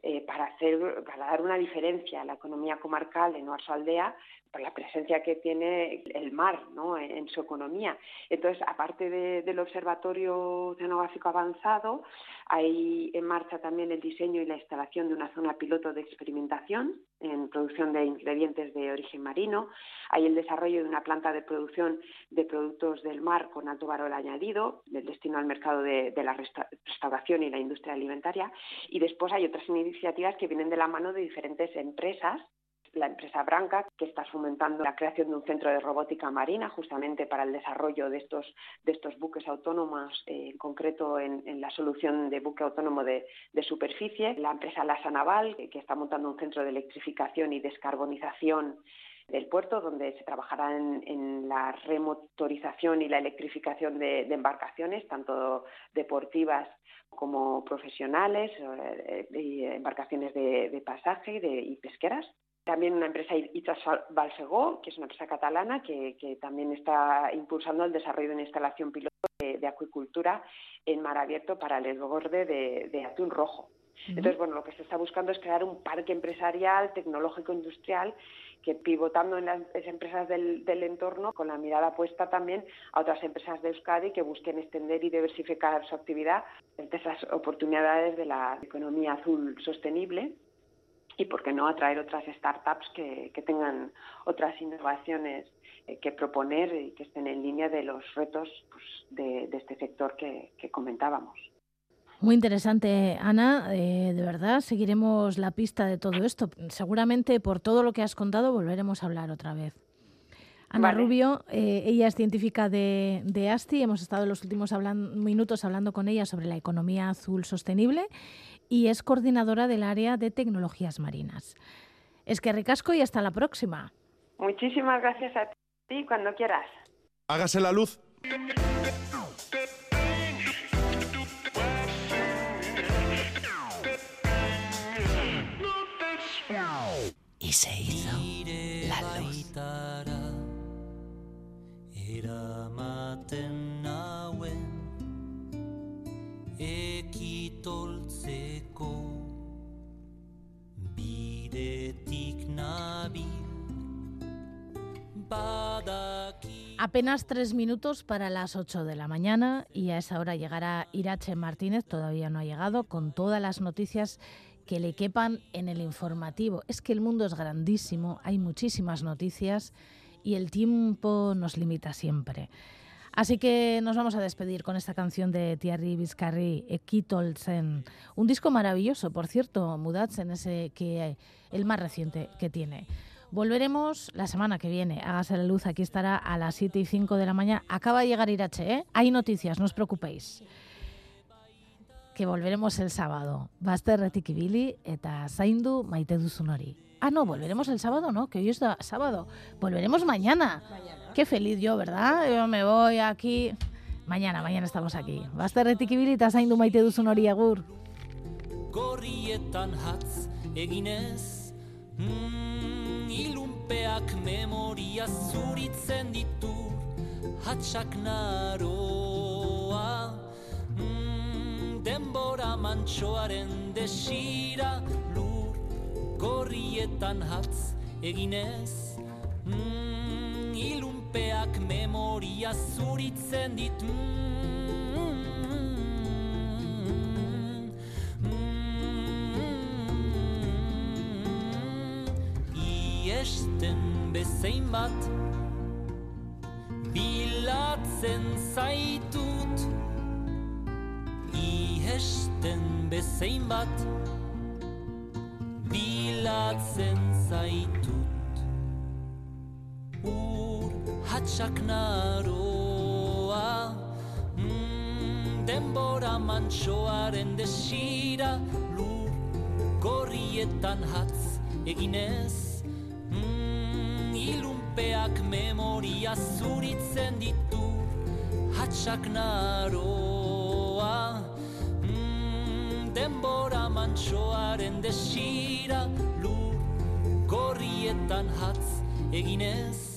eh, para, hacer, para dar una diferencia a la economía comarcal de Nueva Aldea por la presencia que tiene el mar ¿no? en, su economía. Entonces, aparte de, del Observatorio Oceanográfico Avanzado, hay en marcha también el diseño y la instalación de una zona piloto de experimentación en producción de ingredientes de origen marino. Hay el desarrollo de una planta de producción de productos del mar con alto valor añadido, del destino al mercado de, la resta restauración y la industria alimentaria. Y después hay otras iniciativas que vienen de la mano de diferentes empresas la empresa Branca, que está fomentando la creación de un centro de robótica marina justamente para el desarrollo de estos, de estos buques autónomos, eh, en concreto en, la solución de buque autónomo de, de superficie. La empresa Lasa Naval, que, está montando un centro de electrificación y descarbonización del puerto, donde se trabajará en, la remotorización y la electrificación de, embarcaciones, tanto deportivas como profesionales, eh, embarcaciones de, de pasaje y pesqueras también una empresa Itzas Balsegó, que es una empresa catalana que, que, también está impulsando el desarrollo de una instalación piloto de, de acuicultura en mar abierto para el desborde de, de atún rojo. Entonces, bueno, lo que se está buscando es crear un parque empresarial, tecnológico, industrial, que pivotando en las empresas del, del, entorno, con la mirada puesta también a otras empresas de Euskadi que busquen extender y diversificar su actividad entre esas oportunidades de la economía azul sostenible y por qué no atraer otras startups que, tengan otras innovaciones eh, que proponer y que estén en línea de los retos pues, de, este sector que, que, comentábamos. Muy interesante, Ana. Eh, de verdad, seguiremos la pista de todo esto. Seguramente por todo lo que has contado volveremos a hablar otra vez. Ana vale. Rubio, eh, ella es científica de, de, ASTI. Hemos estado en los últimos hablan, minutos hablando con ella sobre la economía azul sostenible y es coordinadora del área de tecnologías marinas. Es que ricasco y hasta la próxima. Muchísimas gracias a ti cuando quieras. Hágase la luz. Y se hizo Apenas tres minutos para las 8 de la mañana y a esa hora llegará Irache Martínez, todavía no ha llegado, con todas las noticias que le quepan en el informativo. Es que el mundo es grandísimo, hay muchísimas noticias y el tiempo nos limita siempre. Así que nos vamos a despedir con esta canción de Thierry Vizcarri, Ekitolsen. Un disco maravilloso, por cierto, Mudatsen, ese que el más reciente que tiene. Volveremos la semana que viene. Hágase la luz, aquí estará a las 7 y 5 de la mañana. Acaba de llegar Irache, ¿eh? Hay noticias, no os preocupéis. Que volveremos el sábado. Basterretik ibili eta zaindu maite duzun hori. Ah, no, volveremos el sábado, ¿no? Que hoy es sábado. Volveremos mañana. mañana. Qué feliz yo, ¿verdad? Yo me voy aquí. Mañana, mañana estamos aquí. Basterretik ibili eta zaindu maite duzun hori agur. Gorrietan hatz eginez mm, Ilunpeak memoria zuritzen ditu Hatsak naroa mantxoaren desira Lur gorrietan hatz eginez. Mm, Ilunpeak memoria zuritzen ditu mm, Iesten bezein bat Bilatzen zaitut Iesten bezein bat Bilatzen zaitut. Ur hatxak naroa mm, Denbora mantxoaren desira Lur gorrietan hatz eginez. Mm, Ilunpeak memoria zuritzen ditu Hatxak naroa Mantxoaren desira Lur gorrietan hatz eginez